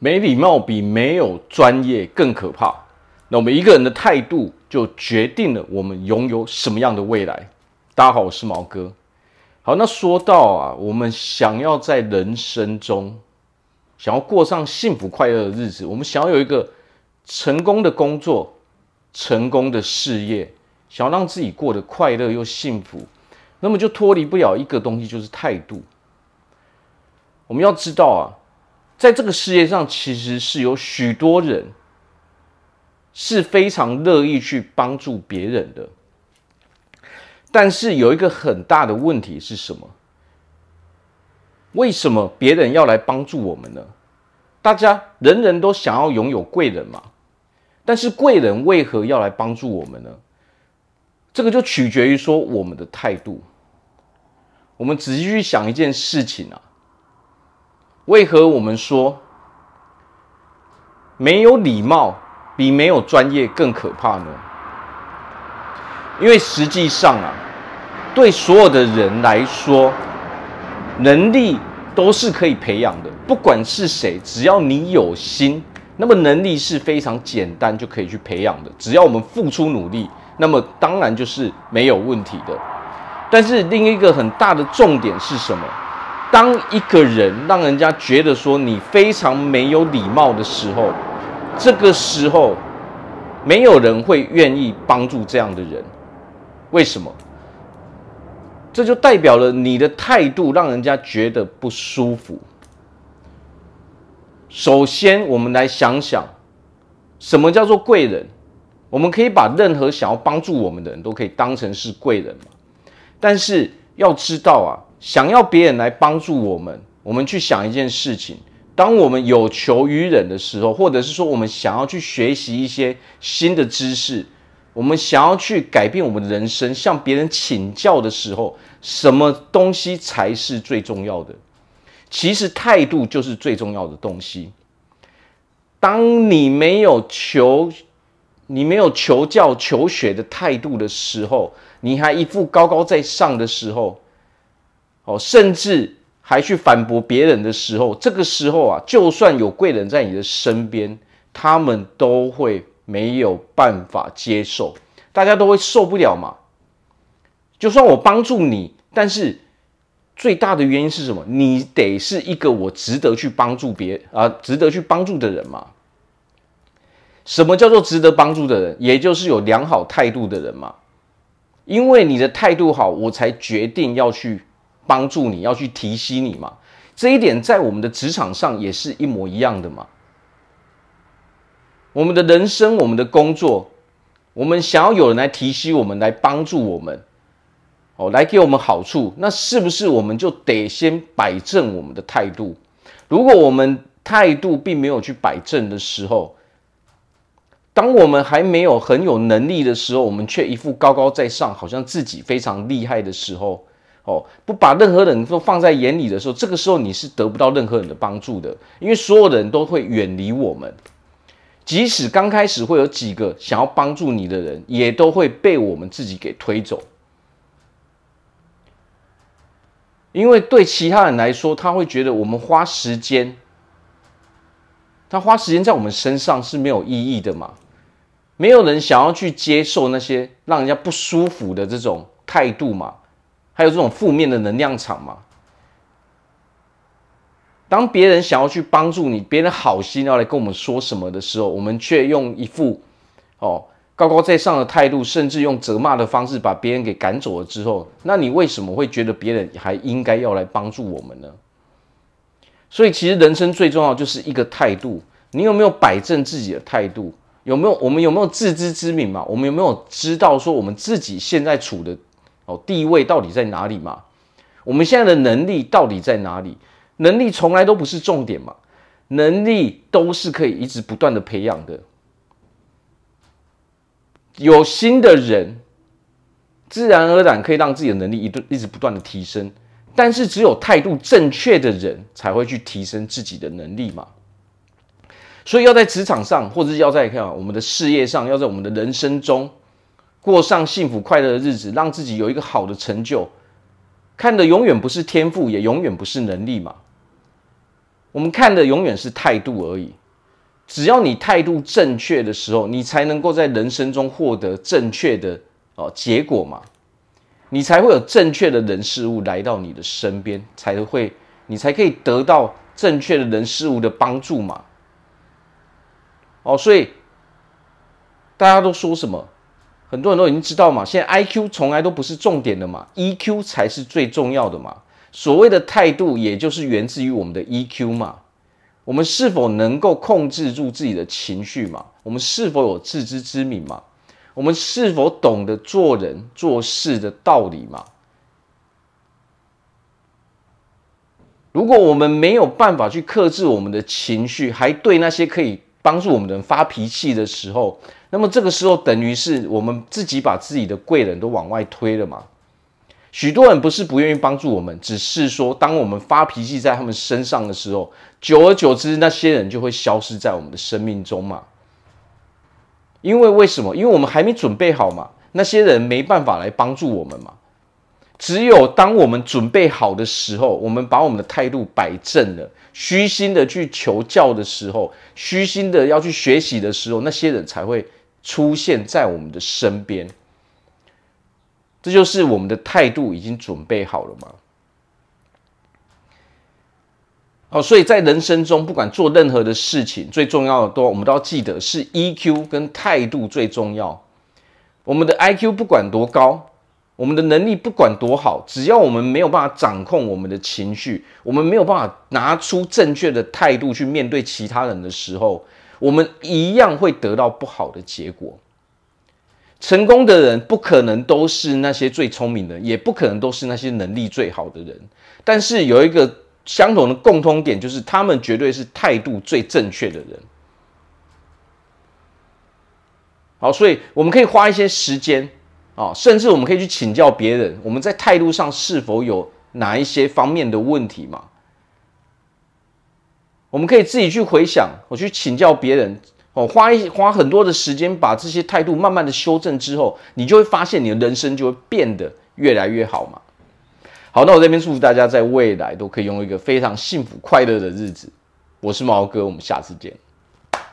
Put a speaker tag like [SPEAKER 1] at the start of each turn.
[SPEAKER 1] 没礼貌比没有专业更可怕。那我们一个人的态度，就决定了我们拥有什么样的未来。大家好，我是毛哥。好，那说到啊，我们想要在人生中，想要过上幸福快乐的日子，我们想要有一个成功的工作、成功的事业，想要让自己过得快乐又幸福，那么就脱离不了一个东西，就是态度。我们要知道啊，在这个世界上，其实是有许多人是非常乐意去帮助别人的，但是有一个很大的问题是什么？为什么别人要来帮助我们呢？大家人人都想要拥有贵人嘛，但是贵人为何要来帮助我们呢？这个就取决于说我们的态度。我们仔细去想一件事情啊，为何我们说没有礼貌比没有专业更可怕呢？因为实际上啊，对所有的人来说，能力都是可以培养的。不管是谁，只要你有心，那么能力是非常简单就可以去培养的。只要我们付出努力，那么当然就是没有问题的。但是另一个很大的重点是什么？当一个人让人家觉得说你非常没有礼貌的时候，这个时候没有人会愿意帮助这样的人。为什么？这就代表了你的态度让人家觉得不舒服。首先，我们来想想，什么叫做贵人？我们可以把任何想要帮助我们的人都可以当成是贵人。但是要知道啊，想要别人来帮助我们，我们去想一件事情：当我们有求于人的时候，或者是说我们想要去学习一些新的知识，我们想要去改变我们的人生，向别人请教的时候，什么东西才是最重要的？其实态度就是最重要的东西。当你没有求，你没有求教、求学的态度的时候，你还一副高高在上的时候，哦，甚至还去反驳别人的时候，这个时候啊，就算有贵人在你的身边，他们都会没有办法接受，大家都会受不了嘛。就算我帮助你，但是。最大的原因是什么？你得是一个我值得去帮助别啊，值得去帮助的人嘛。什么叫做值得帮助的人？也就是有良好态度的人嘛。因为你的态度好，我才决定要去帮助你，要去提携你嘛。这一点在我们的职场上也是一模一样的嘛。我们的人生，我们的工作，我们想要有人来提携我们，来帮助我们。哦，来给我们好处，那是不是我们就得先摆正我们的态度？如果我们态度并没有去摆正的时候，当我们还没有很有能力的时候，我们却一副高高在上，好像自己非常厉害的时候，哦，不把任何人都放在眼里的时候，这个时候你是得不到任何人的帮助的，因为所有的人都会远离我们，即使刚开始会有几个想要帮助你的人，也都会被我们自己给推走。因为对其他人来说，他会觉得我们花时间，他花时间在我们身上是没有意义的嘛？没有人想要去接受那些让人家不舒服的这种态度嘛？还有这种负面的能量场嘛？当别人想要去帮助你，别人好心要来跟我们说什么的时候，我们却用一副哦。高高在上的态度，甚至用责骂的方式把别人给赶走了之后，那你为什么会觉得别人还应该要来帮助我们呢？所以，其实人生最重要就是一个态度。你有没有摆正自己的态度？有没有？我们有没有自知之明嘛？我们有没有知道说我们自己现在处的哦地位到底在哪里嘛？我们现在的能力到底在哪里？能力从来都不是重点嘛，能力都是可以一直不断的培养的。有心的人，自然而然可以让自己的能力一一直不断的提升，但是只有态度正确的人才会去提升自己的能力嘛。所以要在职场上，或者是要在看我们的事业上，要在我们的人生中过上幸福快乐的日子，让自己有一个好的成就，看的永远不是天赋，也永远不是能力嘛。我们看的永远是态度而已。只要你态度正确的时候，你才能够在人生中获得正确的哦结果嘛，你才会有正确的人事物来到你的身边，才会你才可以得到正确的人事物的帮助嘛。哦，所以大家都说什么？很多人都已经知道嘛，现在 IQ 从来都不是重点的嘛，EQ 才是最重要的嘛。所谓的态度，也就是源自于我们的 EQ 嘛。我们是否能够控制住自己的情绪嘛？我们是否有自知之明嘛？我们是否懂得做人做事的道理嘛？如果我们没有办法去克制我们的情绪，还对那些可以帮助我们的人发脾气的时候，那么这个时候等于是我们自己把自己的贵人都往外推了嘛？许多人不是不愿意帮助我们，只是说，当我们发脾气在他们身上的时候，久而久之，那些人就会消失在我们的生命中嘛。因为为什么？因为我们还没准备好嘛，那些人没办法来帮助我们嘛。只有当我们准备好的时候，我们把我们的态度摆正了，虚心的去求教的时候，虚心的要去学习的时候，那些人才会出现在我们的身边。这就是我们的态度已经准备好了吗？好，所以在人生中，不管做任何的事情，最重要的都我们都要记得是 EQ 跟态度最重要。我们的 IQ 不管多高，我们的能力不管多好，只要我们没有办法掌控我们的情绪，我们没有办法拿出正确的态度去面对其他人的时候，我们一样会得到不好的结果。成功的人不可能都是那些最聪明的，也不可能都是那些能力最好的人。但是有一个相同的共通点，就是他们绝对是态度最正确的人。好，所以我们可以花一些时间啊，甚至我们可以去请教别人，我们在态度上是否有哪一些方面的问题嘛？我们可以自己去回想，我去请教别人。哦，花一花很多的时间把这些态度慢慢的修正之后，你就会发现你的人生就会变得越来越好嘛。好，那我这边祝福大家在未来都可以拥有一个非常幸福快乐的日子。我是毛哥，我们下次见。